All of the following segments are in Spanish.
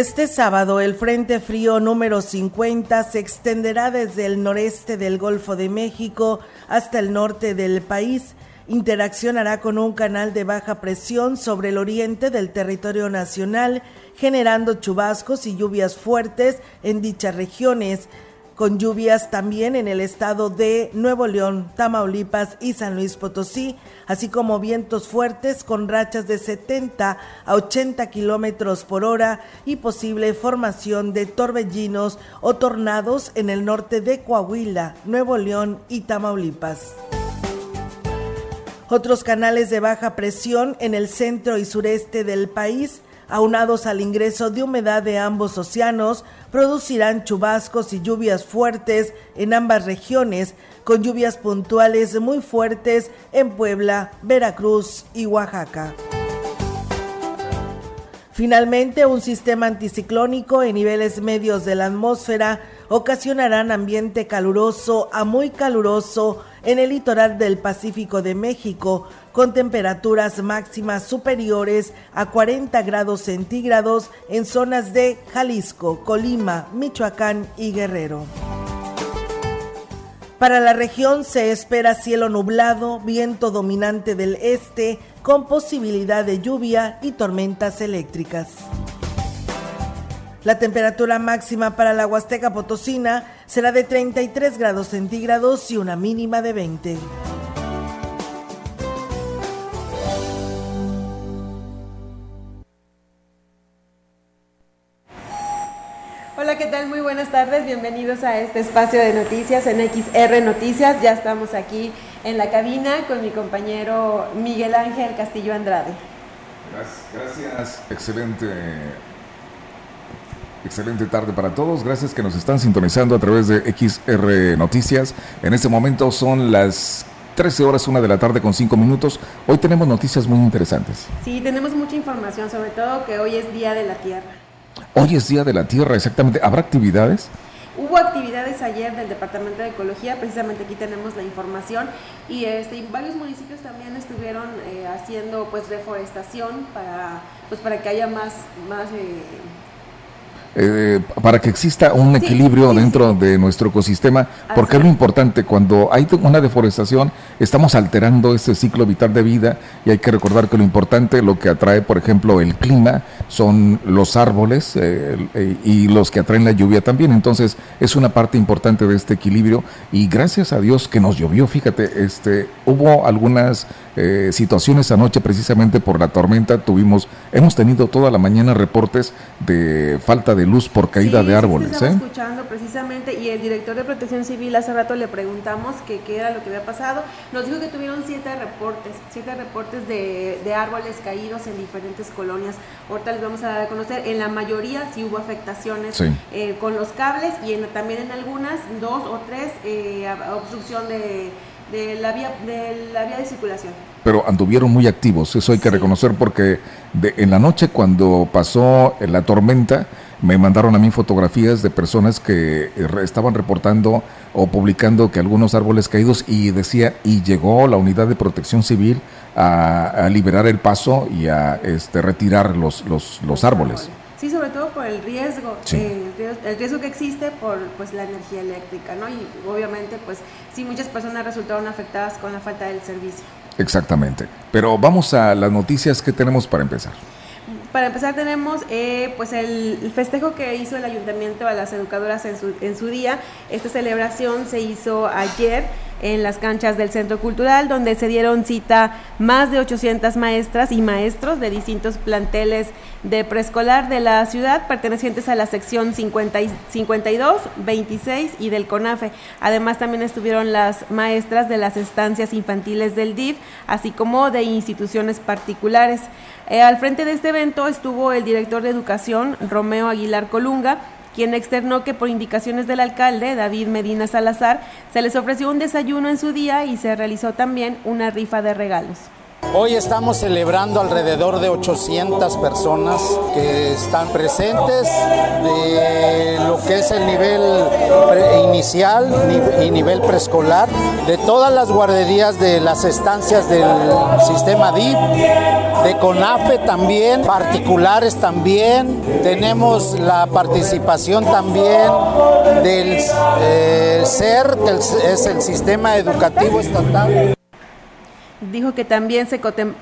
Este sábado el Frente Frío número 50 se extenderá desde el noreste del Golfo de México hasta el norte del país. Interaccionará con un canal de baja presión sobre el oriente del territorio nacional, generando chubascos y lluvias fuertes en dichas regiones con lluvias también en el estado de Nuevo León, Tamaulipas y San Luis Potosí, así como vientos fuertes con rachas de 70 a 80 kilómetros por hora y posible formación de torbellinos o tornados en el norte de Coahuila, Nuevo León y Tamaulipas. Otros canales de baja presión en el centro y sureste del país aunados al ingreso de humedad de ambos océanos, producirán chubascos y lluvias fuertes en ambas regiones, con lluvias puntuales muy fuertes en Puebla, Veracruz y Oaxaca. Finalmente, un sistema anticiclónico en niveles medios de la atmósfera ocasionarán ambiente caluroso a muy caluroso en el litoral del Pacífico de México, con temperaturas máximas superiores a 40 grados centígrados en zonas de Jalisco, Colima, Michoacán y Guerrero. Para la región se espera cielo nublado, viento dominante del este, con posibilidad de lluvia y tormentas eléctricas. La temperatura máxima para la Huasteca Potosina será de 33 grados centígrados y una mínima de 20. ¿Qué tal? Muy buenas tardes. Bienvenidos a este espacio de noticias en XR Noticias. Ya estamos aquí en la cabina con mi compañero Miguel Ángel Castillo Andrade. Gracias. gracias. Excelente Excelente tarde para todos. Gracias que nos están sintonizando a través de XR Noticias. En este momento son las 13 horas, una de la tarde con 5 minutos. Hoy tenemos noticias muy interesantes. Sí, tenemos mucha información, sobre todo que hoy es Día de la Tierra. Hoy es Día de la Tierra, exactamente. ¿Habrá actividades? Hubo actividades ayer del Departamento de Ecología, precisamente aquí tenemos la información, y, este, varios municipios también estuvieron eh, haciendo pues reforestación para, pues, para que haya más, más eh, eh, para que exista un equilibrio dentro de nuestro ecosistema, porque es lo importante, cuando hay una deforestación, estamos alterando ese ciclo vital de vida y hay que recordar que lo importante, lo que atrae, por ejemplo, el clima, son los árboles eh, eh, y los que atraen la lluvia también, entonces es una parte importante de este equilibrio y gracias a Dios que nos llovió, fíjate, este, hubo algunas situaciones anoche precisamente por la tormenta, tuvimos, hemos tenido toda la mañana reportes de falta de luz por caída de árboles. Sí, ¿eh? escuchando precisamente y el director de Protección Civil hace rato le preguntamos qué era lo que había pasado. Nos dijo que tuvieron siete reportes, siete reportes de, de árboles caídos en diferentes colonias. Ahorita les vamos a dar a conocer. En la mayoría sí hubo afectaciones eh, con los cables y en, también en algunas, dos o tres, eh, obstrucción de, de, la vía, de la vía de circulación pero anduvieron muy activos, eso hay que reconocer porque de, en la noche cuando pasó la tormenta, me mandaron a mí fotografías de personas que eh, estaban reportando o publicando que algunos árboles caídos y decía, y llegó la unidad de protección civil a, liberar el paso y a este, retirar los, los, los árboles. Sí, sobre todo por el riesgo, eh, el riesgo que existe por pues la energía eléctrica, ¿no? Y obviamente, pues sí, muchas personas resultaron afectadas con la falta del servicio. Exactamente. Pero vamos a las noticias que tenemos para empezar. Para empezar tenemos eh, pues el, festejo que hizo el ayuntamiento a las educadoras en su, en su día. Esta celebración se hizo ayer en las canchas del Centro Cultural, donde se dieron cita más de 800 maestras y maestros de distintos planteles de preescolar de la ciudad, pertenecientes a la sección 50 52, 26 y del CONAFE. Además, también estuvieron las maestras de las estancias infantiles del DIF, así como de instituciones particulares. Eh, al frente de este evento estuvo el director de Educación, Romeo Aguilar Colunga, quien externó que por indicaciones del alcalde, David Medina Salazar, se les ofreció un desayuno en su día y se realizó también una rifa de regalos. Hoy estamos celebrando alrededor de 800 personas que están presentes de lo que es el nivel inicial y nivel preescolar, de todas las guarderías de las estancias del sistema DIP, de CONAFE también, particulares también. Tenemos la participación también del eh, SER, que es el Sistema Educativo Estatal dijo que también se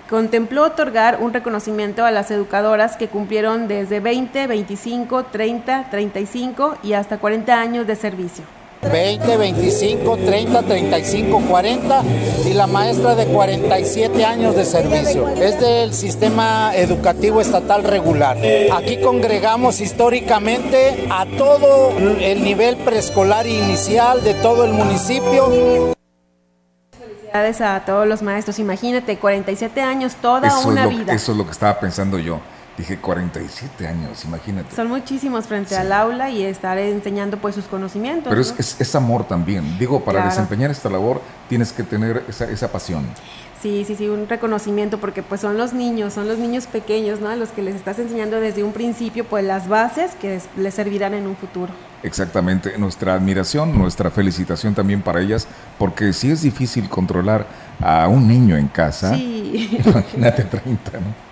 contempló otorgar un reconocimiento a las educadoras que cumplieron desde 20, 25, 30, 35 y hasta 40 años de servicio. 20, 25, 30, 35, 40 y la maestra de 47 años de servicio. Es del sistema educativo estatal regular. Aquí congregamos históricamente a todo el nivel preescolar inicial de todo el municipio a todos los maestros. Imagínate, 47 años, toda una vida. Eso es lo que estaba pensando yo. Dije 47 años, imagínate. Son muchísimos frente al aula y estar enseñando pues sus conocimientos. Pero es, amor también. Digo, para desempeñar esta labor tienes que tener esa, esa pasión. Sí, sí, sí, un reconocimiento porque pues son los niños, son los niños pequeños, ¿no? A los que les estás enseñando desde un principio pues las bases que les servirán en un futuro. Exactamente, nuestra admiración, nuestra felicitación también para ellas, porque si es difícil controlar a un niño en casa, imagínate 30, ¿no?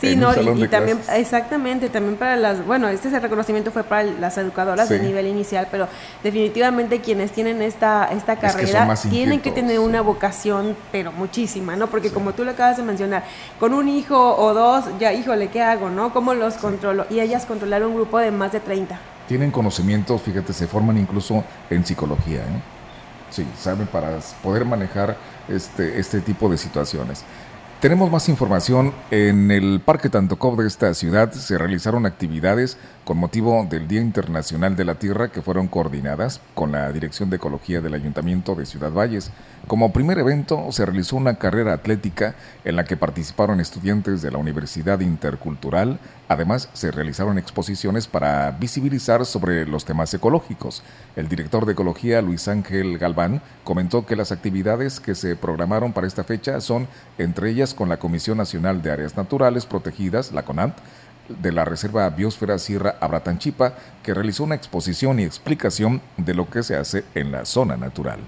Sí, no, y, también, exactamente, también para las, bueno, este el reconocimiento fue para las educadoras de nivel inicial, pero definitivamente quienes tienen esta, esta carrera tienen que tener una vocación, pero muchísima, ¿no? Porque como tú lo acabas de mencionar, con un hijo o dos, ya, híjole, ¿qué hago, no? ¿Cómo los controlo? Y ellas controlaron un grupo de más de 30. Tienen conocimientos, fíjate, se forman incluso en psicología, ¿eh? Sí, saben para poder manejar este, este tipo de situaciones. Tenemos más información. En el Parque Tantocov de esta ciudad se realizaron actividades con motivo del Día Internacional de la Tierra que fueron coordinadas con la Dirección de Ecología del Ayuntamiento de Ciudad Valles. Como primer evento se realizó una carrera atlética en la que participaron estudiantes de la Universidad Intercultural. Además, se realizaron exposiciones para visibilizar sobre los temas ecológicos. El director de Ecología, Luis Ángel Galván, comentó que las actividades que se programaron para esta fecha son, entre ellas, con la Comisión Nacional de Áreas Naturales Protegidas, la CONANT, de la Reserva Biosfera Sierra Abratanchipa, que realizó una exposición y explicación de lo que se hace en la zona natural.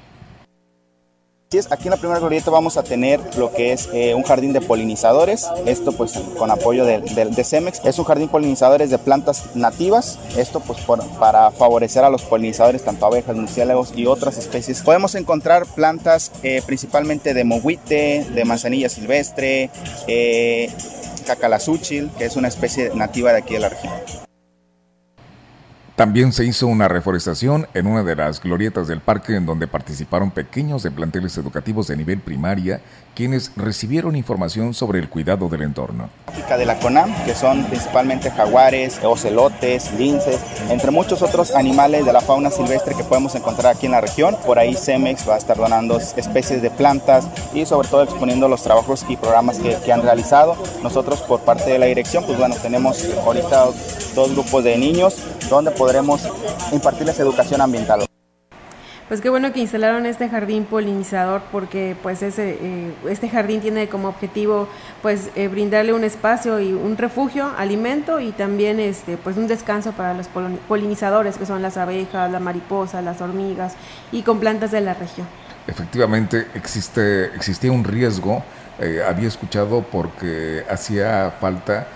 Aquí en la primera glorieta vamos a tener lo que es eh, un jardín de polinizadores, esto pues con apoyo de, de, Cemex. Es un jardín polinizadores de plantas nativas, esto pues para favorecer a los polinizadores, tanto abejas, murciélagos y otras especies. Podemos encontrar plantas eh, principalmente de mohuite, de manzanilla silvestre, eh, que es una especie nativa de aquí de la región. También se hizo una reforestación en una de las glorietas del parque en donde participaron pequeños de planteles educativos de nivel primaria quienes recibieron información sobre el cuidado del entorno. De la CONAM, que son principalmente jaguares, ocelotes, linces, entre muchos otros animales de la fauna silvestre que podemos encontrar aquí en la región. Por ahí CEMEX va a estar donando especies de plantas y sobre todo exponiendo los trabajos y programas que, que han realizado. Nosotros por parte de la dirección, pues bueno, tenemos ahorita dos grupos de niños donde podremos impartirles educación ambiental pues qué bueno que instalaron este jardín polinizador porque pues ese, eh, este jardín tiene como objetivo pues eh, brindarle un espacio y un refugio, alimento y también este pues un descanso para los polinizadores que son las abejas, la mariposa, las hormigas y con plantas de la región. Efectivamente existe existía un riesgo, eh, había escuchado porque hacía falta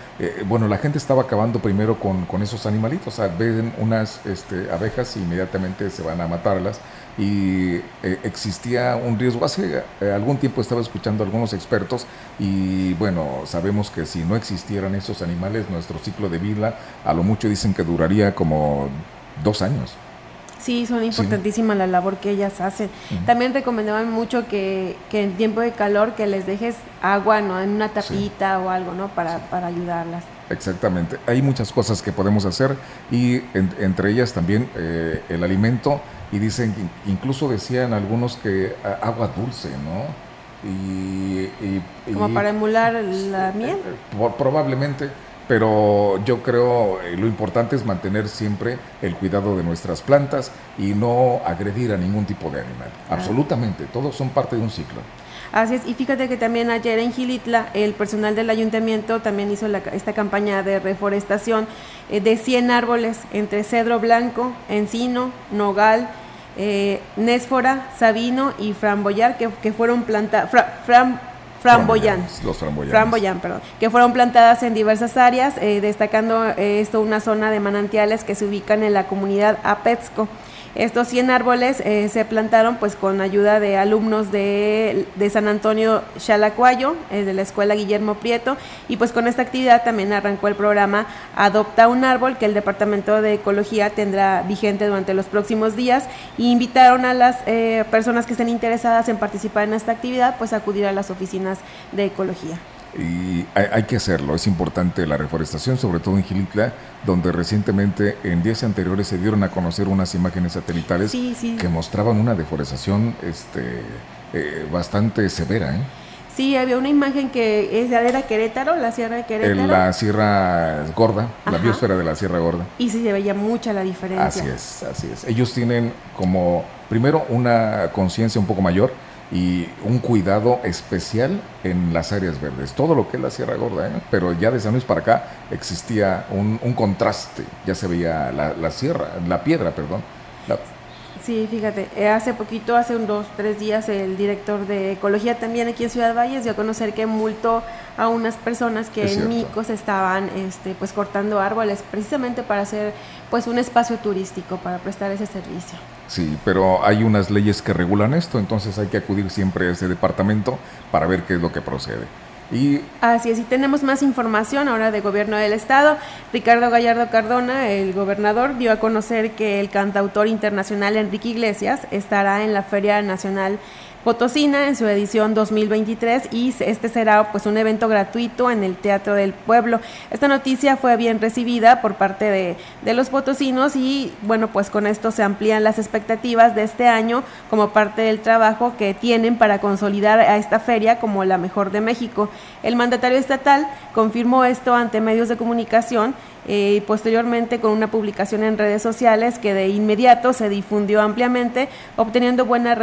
bueno, la gente estaba acabando primero con, con esos animalitos, o sea, ven unas este, abejas y inmediatamente se van a matarlas y eh, existía un riesgo. Hace eh, algún tiempo estaba escuchando a algunos expertos y bueno, sabemos que si no existieran esos animales, nuestro ciclo de vida a lo mucho dicen que duraría como dos años. Sí, son importantísimas la labor que ellas hacen. También recomendaban mucho que, que, en tiempo de calor que les dejes agua, ¿no? En una tapita o algo, ¿no? Para, para ayudarlas. Exactamente. Hay muchas cosas que podemos hacer y entre ellas también eh, el alimento y dicen, incluso decían algunos que agua dulce, ¿no? Y, Como para emular la miel. Eh, probablemente, pero yo creo eh, lo importante es mantener siempre el cuidado de nuestras plantas y no agredir a ningún tipo de animal. Absolutamente, todos son parte de un ciclo. Así es, y fíjate que también ayer en Gilitla el personal del ayuntamiento también hizo esta campaña de reforestación eh, de 100 árboles entre cedro blanco, encino, nogal, eh, Nésfora, Sabino y Framboyar que, que fueron plantadas, framboyán, los framboyán, perdón, que fueron plantadas en diversas áreas, eh, destacando esto una zona de manantiales que se ubican en la comunidad Apetsco. Estos 100 árboles eh, se plantaron pues con ayuda de alumnos de, San Antonio Chalacuayo, eh, de la escuela Guillermo Prieto, y pues con esta actividad también arrancó el programa Adopta un árbol que el Departamento de Ecología tendrá vigente durante los próximos días y invitaron a las eh, personas que estén interesadas en participar en esta actividad pues a acudir a las oficinas de ecología y hay, que hacerlo. Es importante la reforestación, sobre todo en Gilitla, donde recientemente, en días anteriores, se dieron a conocer unas imágenes satelitales que mostraban una deforestación este, eh, bastante severa. ¿eh? Sí, había una imagen que es era Querétaro, la Sierra de Querétaro. En la Sierra Gorda, la biosfera de la Sierra Gorda. Y sí se veía mucha la diferencia. Así es, así es. Ellos tienen como, primero, una conciencia un poco mayor y un cuidado especial en las áreas verdes, todo lo que es la Sierra Gorda, ¿eh? pero ya de San Luis para acá existía un, contraste, ya se veía la, sierra, la piedra, perdón. Sí, fíjate, eh, hace poquito, hace un dos, tres días, el director de Ecología también aquí en Ciudad Valles dio a conocer que multó a unas personas que en Micos estaban este, pues cortando árboles precisamente para hacer pues un espacio turístico, para prestar ese servicio. Sí, pero hay unas leyes que regulan esto, entonces hay que acudir siempre a ese departamento para ver qué es lo que procede. Y Así es, y tenemos más información ahora de gobierno del estado. Ricardo Gallardo Cardona, el gobernador, dio a conocer que el cantautor internacional Enrique Iglesias estará en la Feria Nacional Potosina en su edición 2023 y este será pues un evento gratuito en el Teatro del Pueblo. Esta noticia fue bien recibida por parte de, de, los potosinos y bueno pues con esto se amplían las expectativas de este año como parte del trabajo que tienen para consolidar a esta feria como la mejor de México. El mandatario estatal confirmó esto ante medios de comunicación eh, y posteriormente con una publicación en redes sociales que de inmediato se difundió ampliamente, obteniendo buena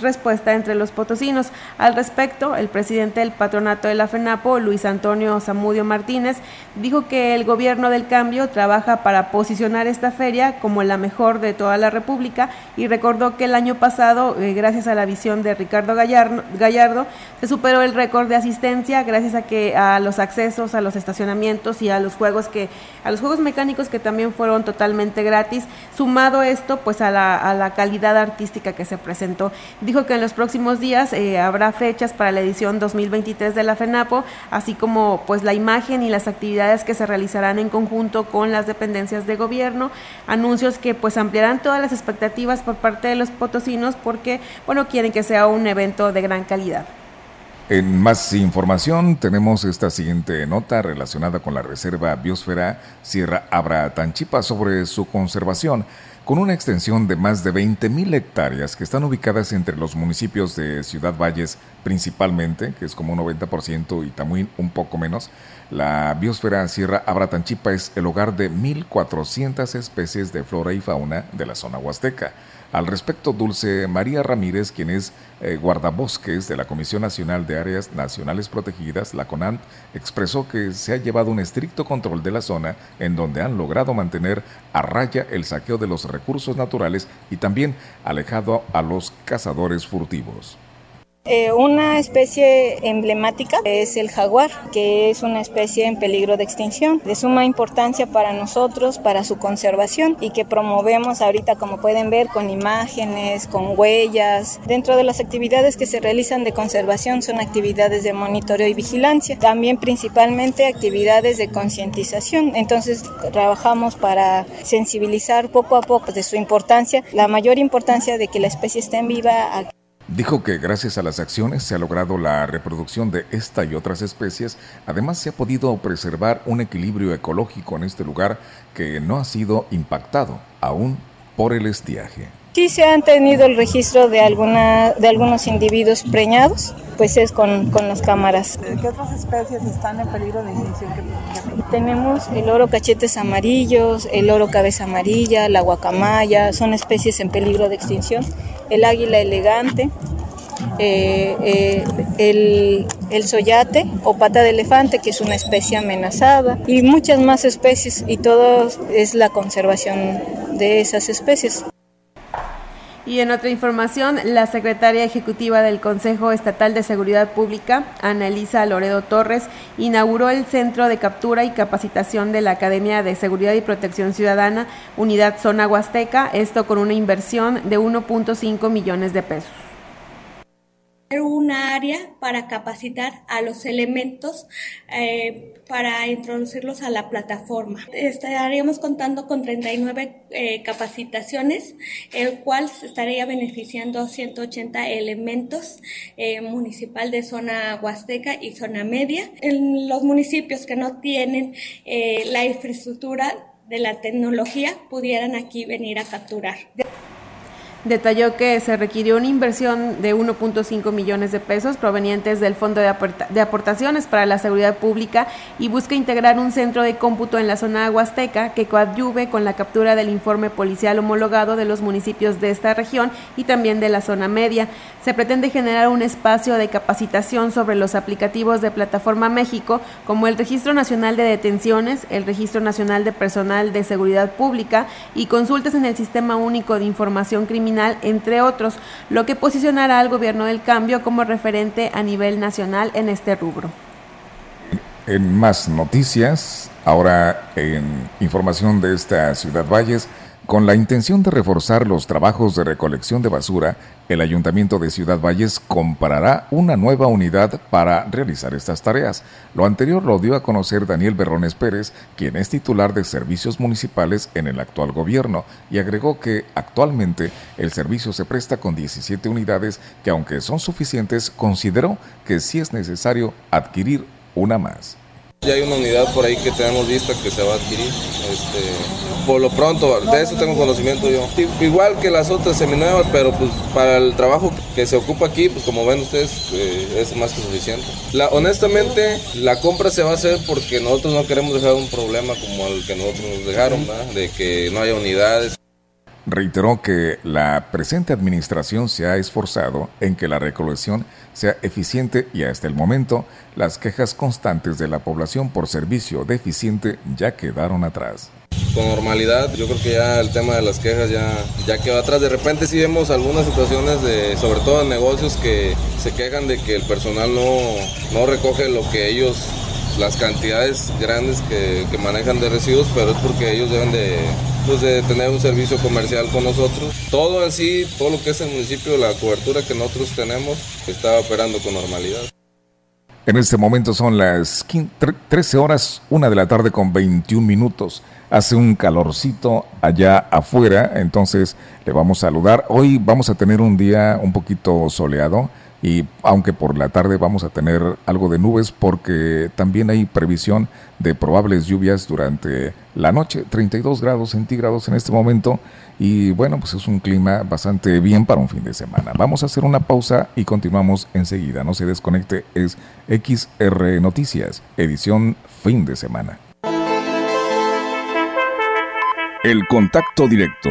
respuesta entre los potosinos. Al respecto, el presidente del patronato de la FENAPO, Luis Antonio Zamudio Martínez, dijo que el gobierno del cambio trabaja para posicionar esta feria como la mejor de toda la República y recordó que el año pasado, eh, gracias a la visión de Ricardo Gallardo, Gallardo, se superó el récord de asistencia gracias a que a los accesos, a los estacionamientos y a los juegos que a los juegos mecánicos que también fueron totalmente gratis, sumado esto pues a la, a la calidad artística que se presentó. Dijo que en los próximos días eh, habrá fechas para la edición 2023 de la FENAPO, así como pues la imagen y las actividades que se realizarán en conjunto con las dependencias de gobierno, anuncios que pues ampliarán todas las expectativas por parte de los potosinos porque bueno quieren que sea un evento de gran calidad. En más información tenemos esta siguiente nota relacionada con la Reserva Biosfera Sierra Abra Tanchipa sobre su conservación, con una extensión de más de 20.000 hectáreas que están ubicadas entre los municipios de Ciudad Valles principalmente, que es como un 90%, y Tamuín un poco menos. La Biosfera Sierra Abra Tanchipa es el hogar de 1.400 especies de flora y fauna de la zona huasteca. Al respecto, Dulce María Ramírez, quien es eh, guardabosques de la Comisión Nacional de Áreas Nacionales Protegidas, la CONANT, expresó que se ha llevado un estricto control de la zona en donde han logrado mantener a raya el saqueo de los recursos naturales y también alejado a los cazadores furtivos. Eh, una especie emblemática es el jaguar, que es una especie en peligro de extinción, de suma importancia para nosotros, para su conservación y que promovemos ahorita, como pueden ver, con imágenes, con huellas. Dentro de las actividades que se realizan de conservación son actividades de monitoreo y vigilancia, también principalmente actividades de concientización. Entonces trabajamos para sensibilizar poco a poco de su importancia, la mayor importancia de que la especie esté en viva. Dijo que gracias a las acciones se ha logrado la reproducción de esta y otras especies, además se ha podido preservar un equilibrio ecológico en este lugar que no ha sido impactado aún por el estiaje. Sí se han tenido el registro de, alguna, de algunos individuos preñados, pues es con, con las cámaras. ¿Qué otras especies están en peligro de extinción? Tenemos el oro cachetes amarillos, el oro cabeza amarilla, la guacamaya, son especies en peligro de extinción el águila elegante, eh, eh, el, el soyate o pata de elefante, que es una especie amenazada, y muchas más especies, y todo es la conservación de esas especies. Y en otra información, la secretaria ejecutiva del Consejo Estatal de Seguridad Pública, Annalisa Loredo Torres, inauguró el Centro de Captura y Capacitación de la Academia de Seguridad y Protección Ciudadana, Unidad Zona Huasteca, esto con una inversión de 1.5 millones de pesos una área para capacitar a los elementos eh, para introducirlos a la plataforma. Estaríamos contando con 39 eh, capacitaciones, el cual estaría beneficiando a 180 elementos eh, municipal de zona huasteca y zona media. En los municipios que no tienen la infraestructura de la tecnología pudieran aquí venir a capturar detalló que se requirió una inversión de 1.5 millones de pesos provenientes del Fondo de, Aportaciones para la Seguridad Pública y busca integrar un centro de cómputo en la zona huasteca que coadyuve con la captura del informe policial homologado de los municipios de esta región y también de la zona media. Se pretende generar un espacio de capacitación sobre los aplicativos de Plataforma México como el Registro Nacional de Detenciones, el Registro Nacional de Personal de Seguridad Pública y consultas en el Sistema Único de Información Criminal entre otros, lo que posicionará al gobierno del cambio como referente a nivel nacional en este rubro. En más noticias, ahora en información de esta ciudad Valles, con la intención de reforzar los trabajos de recolección de basura, el Ayuntamiento de Ciudad Valles comprará una nueva unidad para realizar estas tareas. Lo anterior lo dio a conocer Daniel Berrones Pérez, quien es titular de servicios municipales en el actual gobierno, y agregó que actualmente el servicio se presta con 17 unidades que aunque son suficientes, consideró que sí es necesario adquirir una más. Ya hay una unidad por ahí que tenemos vista que se va a adquirir. Este, por lo pronto, de eso tengo conocimiento yo. Igual que las otras seminuevas, pero pues para el trabajo que se ocupa aquí, pues como ven ustedes, eh, es más que suficiente. Honestamente, la compra se va a hacer porque nosotros no queremos dejar un problema como el que nosotros nos dejaron, de que no haya unidades reiteró que la presente administración se ha esforzado en que la recolección sea eficiente y hasta el momento las quejas constantes de la población por servicio deficiente ya quedaron atrás. Con normalidad, yo creo que ya el tema de las quejas ya, ya quedó atrás. De repente sí vemos algunas situaciones, de, sobre todo en negocios, que se quejan de que el personal no, no recoge lo que ellos las cantidades grandes que, que, manejan de residuos, pero es porque ellos deben de, pues, de tener un servicio comercial con nosotros. Todo en todo lo que es el municipio, la cobertura que nosotros tenemos, está operando con normalidad. En este momento son las 13 horas, una de la tarde con 21 minutos. Hace un calorcito allá afuera, entonces le vamos a saludar. Hoy vamos a tener un día un poquito soleado y aunque por la tarde vamos a tener algo de nubes porque también hay previsión de probables lluvias durante la noche, 32 grados centígrados en este momento y bueno, pues es un clima bastante bien para un fin de semana. Vamos a hacer una pausa y continuamos enseguida, no se desconecte, es XR Noticias, edición fin de semana. El contacto directo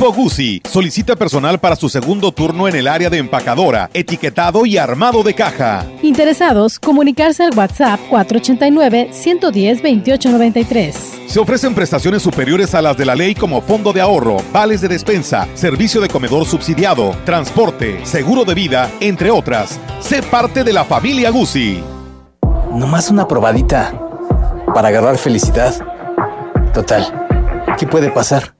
Grupo Guzzi solicita personal para su segundo turno en el área de empacadora, etiquetado y armado de caja. Interesados, comunicarse al WhatsApp 489-110-2893. Se ofrecen prestaciones superiores a las de la ley como fondo de ahorro, vales de despensa, servicio de comedor subsidiado, transporte, seguro de vida, entre otras. Sé parte de la familia Guzzi. Nomás una probadita para agarrar felicidad. Total, ¿qué puede pasar?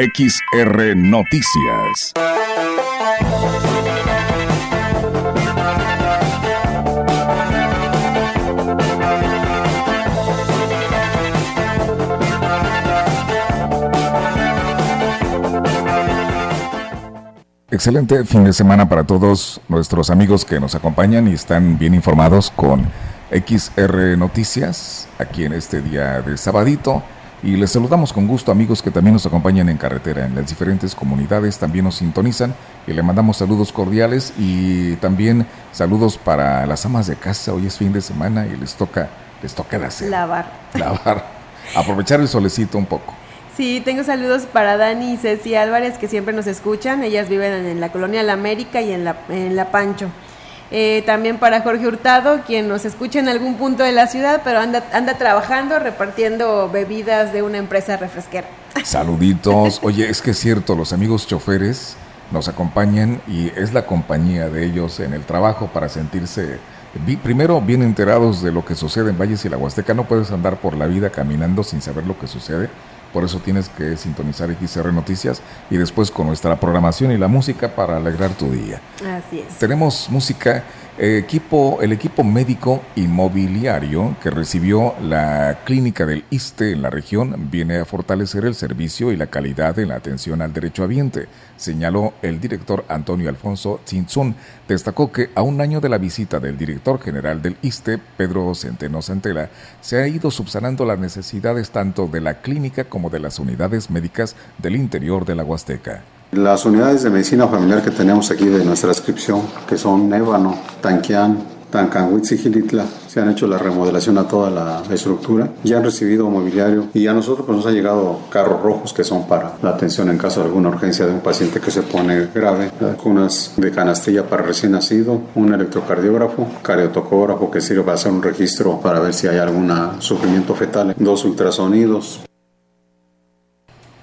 XR Noticias. Excelente fin de semana para todos nuestros amigos que nos acompañan y están bien informados con XR Noticias aquí en este día de sabadito. Y les saludamos con gusto amigos que también nos acompañan en carretera, en las diferentes comunidades, también nos sintonizan y le mandamos saludos cordiales y también saludos para las amas de casa. Hoy es fin de semana y les toca, les toca hacer. Lavar. Lavar. Aprovechar el solecito un poco. Sí, tengo saludos para Dani y Ceci Álvarez que siempre nos escuchan. Ellas viven en la colonia La América y en la, en la Pancho. Eh, también para Jorge Hurtado, quien nos escucha en algún punto de la ciudad, pero anda, anda trabajando repartiendo bebidas de una empresa refresquera. Saluditos. Oye, es que es cierto, los amigos choferes nos acompañan y es la compañía de ellos en el trabajo para sentirse primero bien enterados de lo que sucede en Valles y la Huasteca. No puedes andar por la vida caminando sin saber lo que sucede. Por eso tienes que sintonizar XR Noticias y después con nuestra programación y la música para alegrar tu día. Así es. Tenemos música, el equipo médico inmobiliario que recibió la clínica del ISTE en la región viene a fortalecer el servicio y la calidad en la atención al derecho derechohabiente, señaló el director Antonio Alfonso Tzintzún. Destacó que a un año de la visita del director general del ISTE, Pedro Centeno Santela, se ha ido subsanando las necesidades tanto de la clínica como de las unidades médicas del interior de la Huasteca. Las unidades de medicina familiar que tenemos aquí de nuestra inscripción, que son Nébano, Tanquián, Tancanhuitz y Gilitla, se han hecho la remodelación a toda la estructura, ya han recibido mobiliario y a nosotros pues, nos han llegado carros rojos que son para la atención en caso de alguna urgencia de un paciente que se pone grave, vacunas de canastilla para recién nacido, un electrocardiógrafo, cardiotocógrafo que sirve para hacer un registro para ver si hay algún sufrimiento fetal, dos ultrasonidos,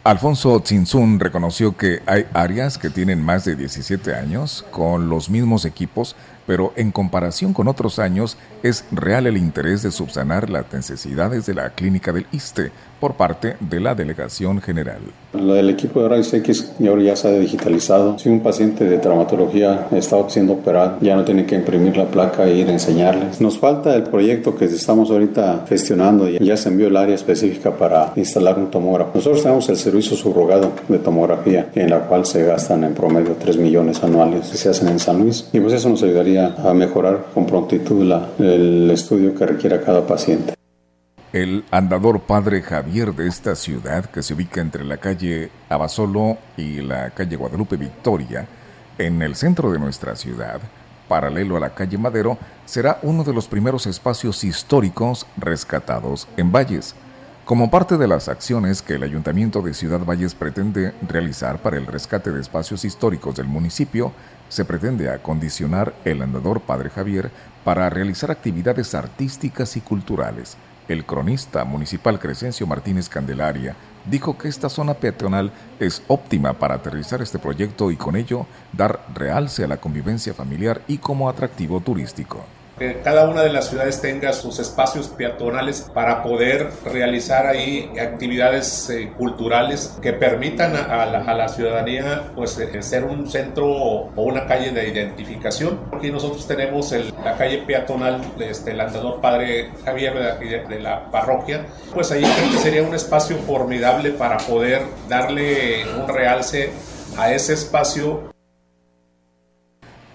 Alfonso Tzinzún reconoció que hay áreas que tienen más de 17 años con los mismos equipos pero en comparación con otros años es real el interés de subsanar las necesidades de la clínica del ISTE por parte de la delegación general. Lo del equipo de rayos X ya se ha digitalizado. Si un paciente de traumatología está siendo operado, ya no tiene que imprimir la placa e ir a enseñarles. Nos falta el proyecto que estamos ahorita gestionando y ya se envió el área específica para instalar un tomógrafo. Nosotros tenemos el servicio subrogado de tomografía, en la cual se gastan en promedio 3 millones anuales que se hacen en San Luis. Y pues eso nos ayudaría a mejorar con prontitud la, el estudio que requiera cada paciente. El andador Padre Javier de esta ciudad, que se ubica entre la calle Abasolo y la calle Guadalupe Victoria, en el centro de nuestra ciudad, paralelo a la calle Madero, será uno de los primeros espacios históricos rescatados en Valles como parte de las acciones que el Ayuntamiento de Ciudad Valles pretende realizar para el rescate de espacios históricos del municipio, se pretende acondicionar el andador Padre Javier para realizar actividades artísticas y culturales. El cronista municipal Crescencio Martínez Candelaria dijo que esta zona peatonal es óptima para aterrizar este proyecto y con ello dar realce a la convivencia familiar y como atractivo turístico que cada una de las ciudades tenga sus espacios peatonales para poder realizar ahí actividades eh, culturales que permitan a, la, ciudadanía pues eh, ser un centro o, una calle de identificación. Aquí nosotros tenemos la calle peatonal, este, el andador Padre Javier de, de, la parroquia, pues ahí sería un espacio formidable para poder darle un realce a ese espacio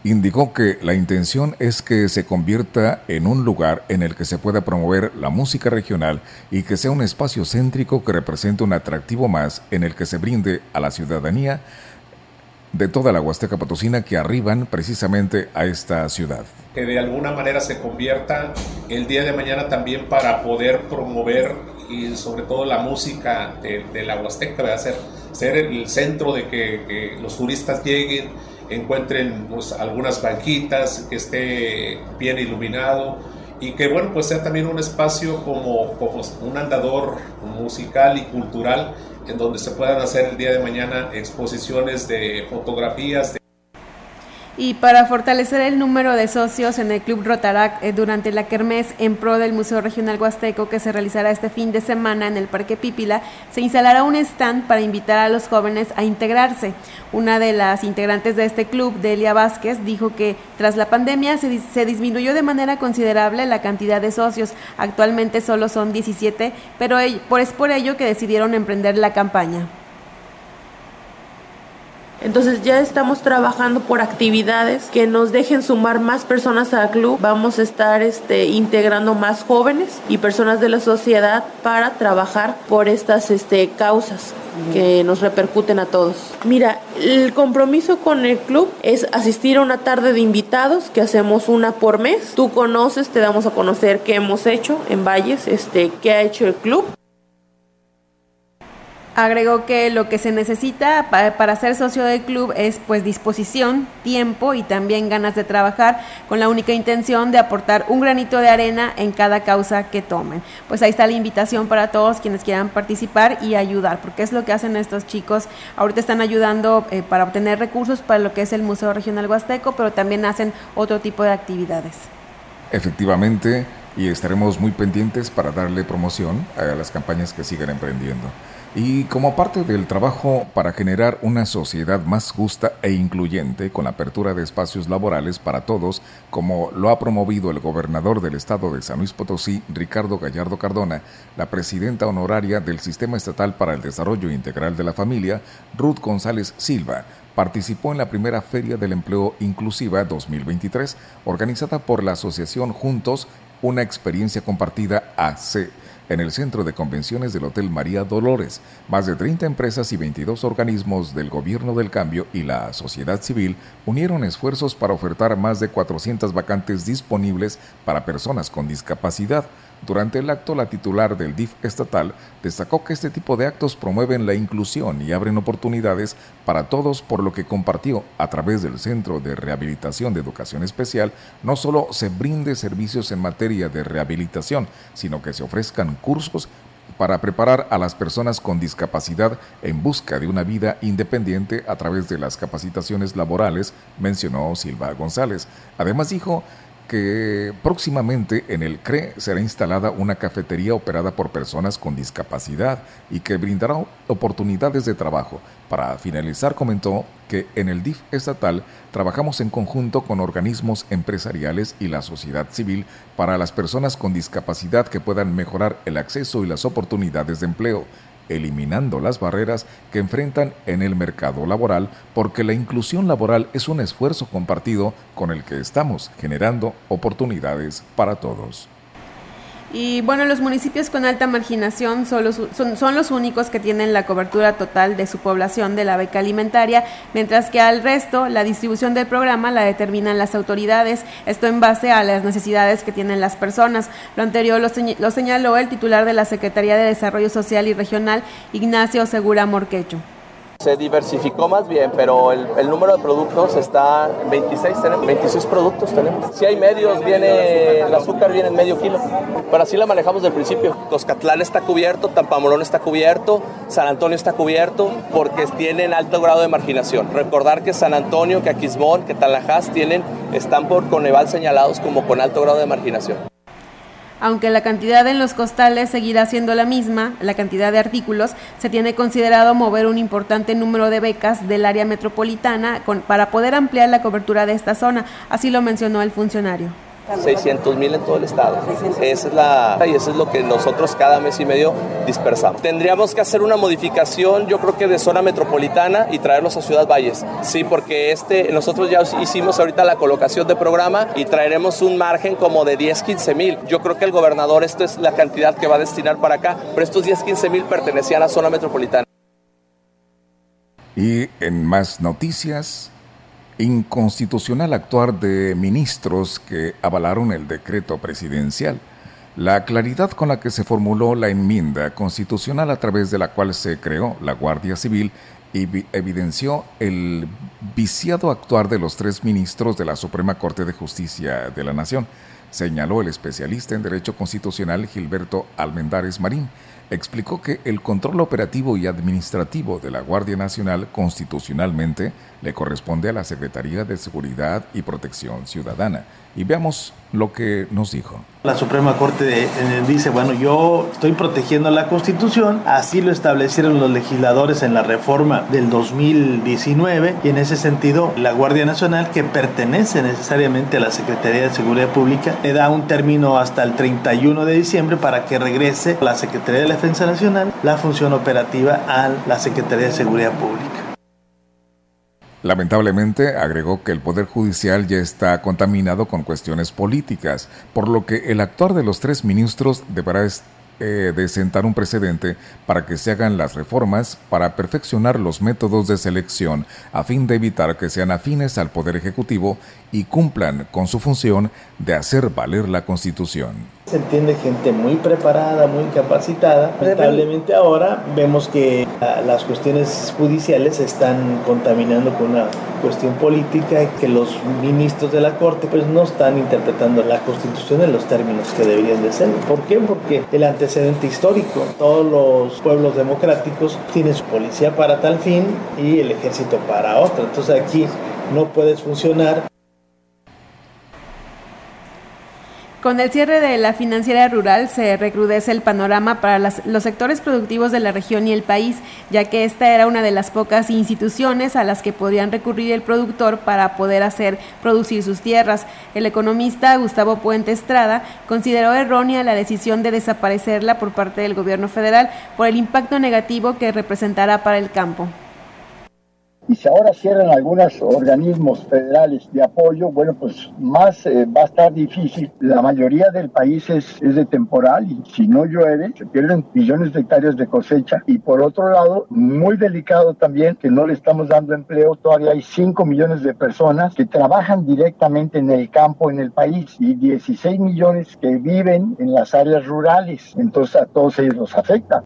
indicó que la intención es que se convierta en un lugar en el que se pueda promover la música regional y que sea un espacio céntrico que represente un atractivo más en el que se brinde a la ciudadanía de toda la Huasteca Potosina que arriban precisamente a esta ciudad. Que de alguna manera se convierta el día de mañana también para poder promover y sobre todo la música de, la Huasteca, de hacer ser el centro de que, que los turistas lleguen, encuentren pues, algunas banquitas, que esté bien iluminado y que bueno, pues sea también un espacio como, como un andador musical y cultural en donde se puedan hacer el día de mañana exposiciones de fotografías, de y para fortalecer el número de socios en el Club Rotarac eh, durante la Kermés en pro del Museo Regional Huasteco que se realizará este fin de semana en el Parque Pípila, se instalará un stand para invitar a los jóvenes a integrarse. Una de las integrantes de este club, Delia Vázquez, dijo que tras la pandemia se, se disminuyó de manera considerable la cantidad de socios. Actualmente solo son 17, pero es por ello que decidieron emprender la campaña. Entonces ya estamos trabajando por actividades que nos dejen sumar más personas al club. Vamos a estar este, integrando más jóvenes y personas de la sociedad para trabajar por estas este, causas que nos repercuten a todos. Mira, el compromiso con el club es asistir a una tarde de invitados que hacemos una por mes. Tú conoces, te damos a conocer qué hemos hecho en Valles, este, qué ha hecho el club. Agregó que lo que se necesita para, ser socio del club es pues disposición, tiempo y también ganas de trabajar con la única intención de aportar un granito de arena en cada causa que tomen. Pues ahí está la invitación para todos quienes quieran participar y ayudar, porque es lo que hacen estos chicos. Ahorita están ayudando eh, para obtener recursos para lo que es el Museo Regional Huasteco, pero también hacen otro tipo de actividades. Efectivamente, y estaremos muy pendientes para darle promoción a las campañas que sigan emprendiendo. Y como parte del trabajo para generar una sociedad más justa e incluyente con la apertura de espacios laborales para todos, como lo ha promovido el gobernador del estado de San Luis Potosí, Ricardo Gallardo Cardona, la presidenta honoraria del Sistema Estatal para el Desarrollo Integral de la Familia, Ruth González Silva, participó en la primera Feria del Empleo Inclusiva 2023, organizada por la Asociación Juntos, una experiencia compartida AC en el centro de convenciones del Hotel María Dolores. Más de 30 empresas y 22 organismos del Gobierno del Cambio y la sociedad civil unieron esfuerzos para ofertar más de 400 vacantes disponibles para personas con discapacidad. Durante el acto, la titular del DIF estatal destacó que este tipo de actos promueven la inclusión y abren oportunidades para todos, por lo que compartió a través del Centro de Rehabilitación de Educación Especial no solo se brinde servicios en materia de rehabilitación, sino que se ofrezcan cursos para preparar a las personas con discapacidad en busca de una vida independiente a través de las capacitaciones laborales, mencionó Silva González. Además dijo que próximamente en el CRE será instalada una cafetería operada por personas con discapacidad y que brindará oportunidades de trabajo. Para finalizar, comentó que en el DIF estatal trabajamos en conjunto con organismos empresariales y la sociedad civil para las personas con discapacidad que puedan mejorar el acceso y las oportunidades de empleo eliminando las barreras que enfrentan en el mercado laboral, porque la inclusión laboral es un esfuerzo compartido con el que estamos generando oportunidades para todos. Y bueno, los municipios con alta marginación son los, son, los, únicos que tienen la cobertura total de su población de la beca alimentaria, mientras que al resto la distribución del programa la determinan las autoridades, esto en base a las necesidades que tienen las personas. Lo anterior lo, lo señaló el titular de la Secretaría de Desarrollo Social y Regional, Ignacio Segura Morquecho. Se diversificó más bien, pero el, número de productos está 26, tenemos 26 productos tenemos. Si hay medios, viene el azúcar viene en medio kilo, pero así la manejamos del principio. Toscatlán está cubierto, Tampamolón está cubierto, San Antonio está cubierto porque tienen alto grado de marginación. Recordar que San Antonio, que Aquismón, que Talajás tienen, están por Coneval señalados como con alto grado de marginación. Aunque la cantidad en los costales seguirá siendo la misma, la cantidad de artículos, se tiene considerado mover un importante número de becas del área metropolitana para poder ampliar la cobertura de esta zona, así lo mencionó el funcionario. 600 mil en todo el estado. Esa es la, y eso es lo que nosotros cada mes y medio dispersamos. Tendríamos que hacer una modificación, yo creo que de zona metropolitana y traerlos a Ciudad Valles. Sí, porque este, nosotros ya hicimos ahorita la colocación de programa y traeremos un margen como de 10, 15 mil. Yo creo que el gobernador, esto es la cantidad que va a destinar para acá, pero estos 10, 15 mil pertenecían a zona metropolitana. Y en más noticias, inconstitucional actuar de ministros que avalaron el decreto presidencial. La claridad con la que se formuló la enmienda constitucional a través de la cual se creó la Guardia Civil evidenció el viciado actuar de los tres ministros de la Suprema Corte de Justicia de la Nación, señaló el especialista en Derecho Constitucional Gilberto Almendares Marín explicó que el control operativo y administrativo de la Guardia Nacional constitucionalmente le corresponde a la Secretaría de Seguridad y Protección Ciudadana. Y veamos lo que nos dijo. La Suprema Corte dice, bueno, yo estoy protegiendo la Constitución, así lo establecieron los legisladores en la reforma del 2019 y en ese sentido la Guardia Nacional, que pertenece necesariamente a la Secretaría de Seguridad Pública, le da un término hasta el 31 de diciembre para que regrese la Secretaría de Defensa Nacional la función operativa a la Secretaría de Seguridad Pública. Lamentablemente agregó que el Poder Judicial ya está contaminado con cuestiones políticas, por lo que el actuar de los tres ministros deberá eh, sentar un precedente para que se hagan las reformas para perfeccionar los métodos de selección a fin de evitar que sean afines al Poder Ejecutivo y cumplan con su función de hacer valer la Constitución. Se entiende gente muy preparada, muy capacitada. Lamentablemente ahora vemos que las cuestiones judiciales se están contaminando con una cuestión política y que los ministros de la Corte pues no están interpretando la Constitución en los términos que deberían de ser. ¿Por qué? Porque el antecedente histórico, todos los pueblos democráticos tienen su policía para tal fin y el ejército para otro. Entonces aquí no puedes funcionar Con el cierre de la financiera rural se recrudece el panorama para los sectores productivos de la región y el país, ya que esta era una de las pocas instituciones a las que podían recurrir el productor para poder hacer producir sus tierras. El economista Gustavo Puente Estrada consideró errónea la decisión de desaparecerla por parte del gobierno federal por el impacto negativo que representará para el campo. Y si ahora cierran algunos organismos federales de apoyo, bueno, pues más eh, va a estar difícil. La mayoría del país es, es de temporal y si no llueve, se pierden millones de hectáreas de cosecha. Y por otro lado, muy delicado también que no le estamos dando empleo. Todavía hay 5 millones de personas que trabajan directamente en el campo en el país y 16 millones que viven en las áreas rurales. Entonces a todos ellos los afecta.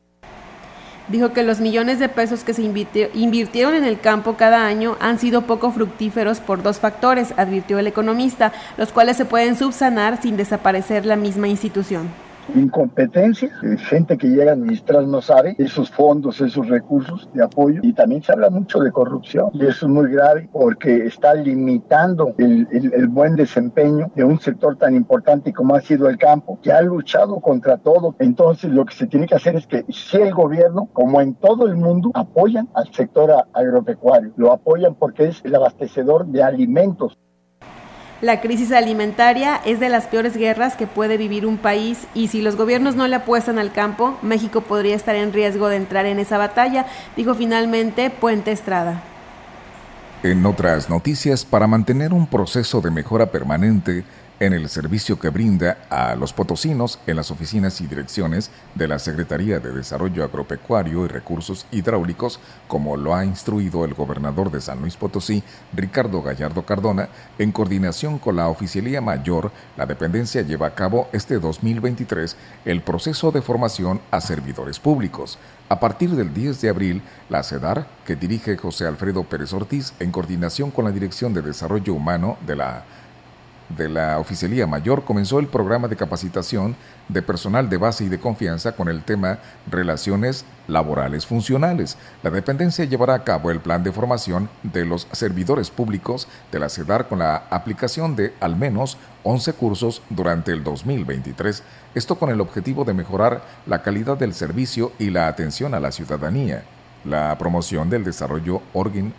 Dijo que los millones de pesos que se invirtieron en el campo cada año han sido poco fructíferos por dos factores, advirtió el economista, los cuales se pueden subsanar sin desaparecer la misma institución incompetencia, gente que llega a administrar no sabe esos fondos, esos recursos de apoyo y también se habla mucho de corrupción y eso es muy grave porque está limitando el, el, buen desempeño de un sector tan importante como ha sido el campo, que ha luchado contra todo. Entonces lo que se tiene que hacer es que si el gobierno, como en todo el mundo, apoyan al sector agropecuario, lo apoyan porque es el abastecedor de alimentos. La crisis alimentaria es de las peores guerras que puede vivir un país y si los gobiernos no le apuestan al campo, México podría estar en riesgo de entrar en esa batalla, dijo finalmente Puente Estrada. En otras noticias, para mantener un proceso de mejora permanente, en el servicio que brinda a los potosinos en las oficinas y direcciones de la Secretaría de Desarrollo Agropecuario y Recursos Hidráulicos, como lo ha instruido el gobernador de San Luis Potosí, Ricardo Gallardo Cardona, en coordinación con la Oficialía Mayor, la dependencia lleva a cabo este 2023 el proceso de formación a servidores públicos. A partir del 10 de abril, la CEDAR, que dirige José Alfredo Pérez Ortiz, en coordinación con la Dirección de Desarrollo Humano de la de la Oficialía Mayor comenzó el programa de capacitación de personal de base y de confianza con el tema Relaciones Laborales Funcionales. La dependencia llevará a cabo el plan de formación de los servidores públicos de la CEDAR con la aplicación de al menos 11 cursos durante el 2023, esto con el objetivo de mejorar la calidad del servicio y la atención a la ciudadanía. La promoción del desarrollo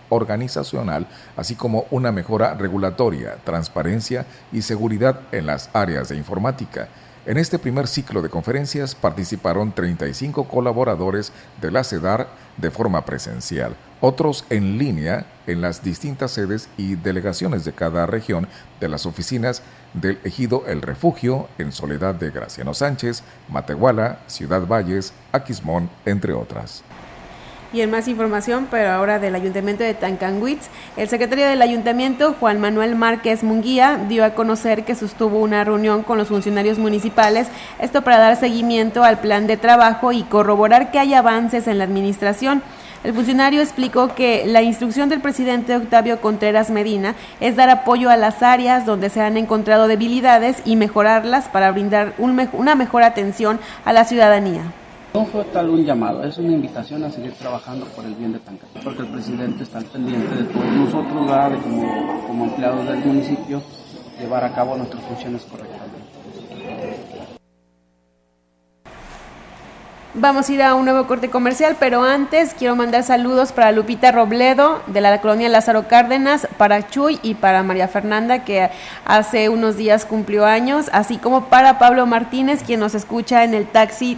organizacional, así como una mejora regulatoria, transparencia y seguridad en las áreas de informática. En este primer ciclo de conferencias participaron 35 colaboradores de la CEDAR de forma presencial, otros en línea en las distintas sedes y delegaciones de cada región de las oficinas del ejido El Refugio en Soledad de Graciano Sánchez, Matehuala, Ciudad Valles, Aquismón, entre otras. Y en más información, pero ahora del Ayuntamiento de Tancanwitz, el secretario del Ayuntamiento, Juan Manuel Márquez Munguía, dio a conocer que sostuvo una reunión con los funcionarios municipales, esto para dar seguimiento al plan de trabajo y corroborar que hay avances en la administración. El funcionario explicó que la instrucción del presidente Octavio Contreras Medina es dar apoyo a las áreas donde se han encontrado debilidades y mejorarlas para brindar una mejor atención a la ciudadanía. No fue tal un llamado, es una invitación a seguir trabajando por el bien de Tanca, porque el presidente está al pendiente de todos nosotros, como, como empleados del municipio, llevar a cabo nuestras funciones correctamente. Vamos a ir a un nuevo corte comercial, pero antes quiero mandar saludos para Lupita Robledo de la colonia Lázaro Cárdenas, para Chuy y para María Fernanda que hace unos días cumplió años, así como para Pablo Martínez quien nos escucha en el taxi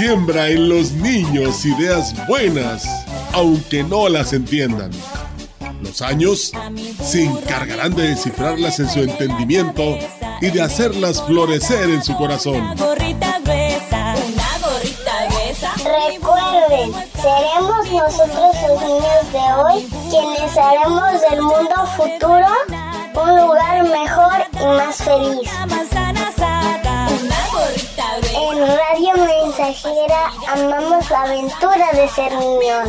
Siembra en los niños ideas buenas, aunque no las entiendan. Los años se encargarán de descifrarlas en su entendimiento y de hacerlas florecer en su corazón. Recuerden, seremos nosotros los niños de hoy quienes haremos del mundo futuro un lugar mejor y más feliz. Amamos la aventura de ser niños.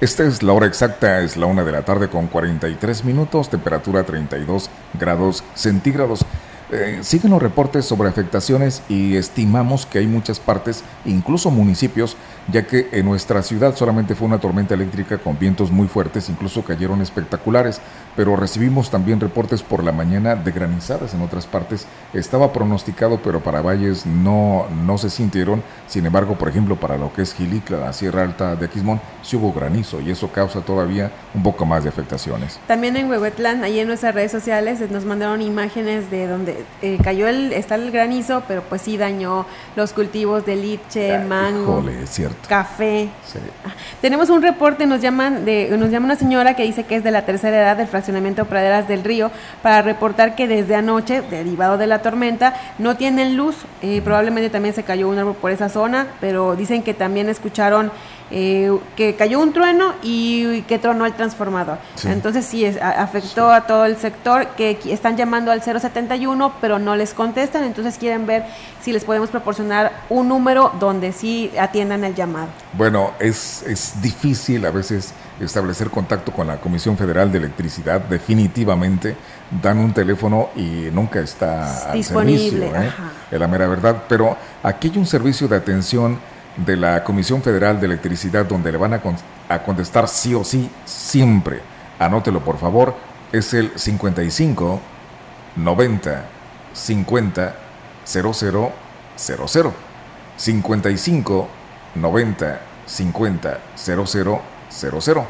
Esta es la hora exacta, es la una de la tarde con 43 minutos, temperatura 32 grados centígrados. Eh, siguen los reportes sobre afectaciones y estimamos que hay muchas partes, incluso municipios, ya que en nuestra ciudad solamente fue una tormenta eléctrica con vientos muy fuertes, incluso cayeron espectaculares, pero recibimos también reportes por la mañana de granizadas en otras partes. Estaba pronosticado, pero para valles no, no se sintieron. Sin embargo, por ejemplo, para lo que es Gilicla, la Sierra Alta de Aquismón, sí hubo granizo y eso causa todavía un poco más de afectaciones. También en Huehuetlán, ahí en nuestras redes sociales, nos mandaron imágenes de donde eh, cayó el, está el granizo, pero pues sí dañó los cultivos de liche, mango, café. Ah, tenemos un reporte, nos llaman de, nos llama una señora que dice que es de la tercera edad del fraccionamiento Praderas del Río para reportar que desde anoche, derivado de la tormenta, no tienen luz. Eh, probablemente también se cayó un árbol por esa zona, pero dicen que también escucharon eh, que cayó un trueno y, que tronó el transformador. Entonces sí, afectó a todo el sector que están llamando al 071, pero no les contestan, entonces quieren ver si les podemos proporcionar un número donde sí atiendan el llamado. Bueno, es, es difícil a veces establecer contacto con la Comisión Federal de Electricidad, definitivamente dan un teléfono y nunca está disponible, al servicio, ¿eh? es la mera verdad, pero aquí hay un servicio de atención de la Comisión Federal de Electricidad donde le van a, a contestar sí o sí siempre. Anótelo por favor, es el 55 90 50 00 00 55 90 50 00 00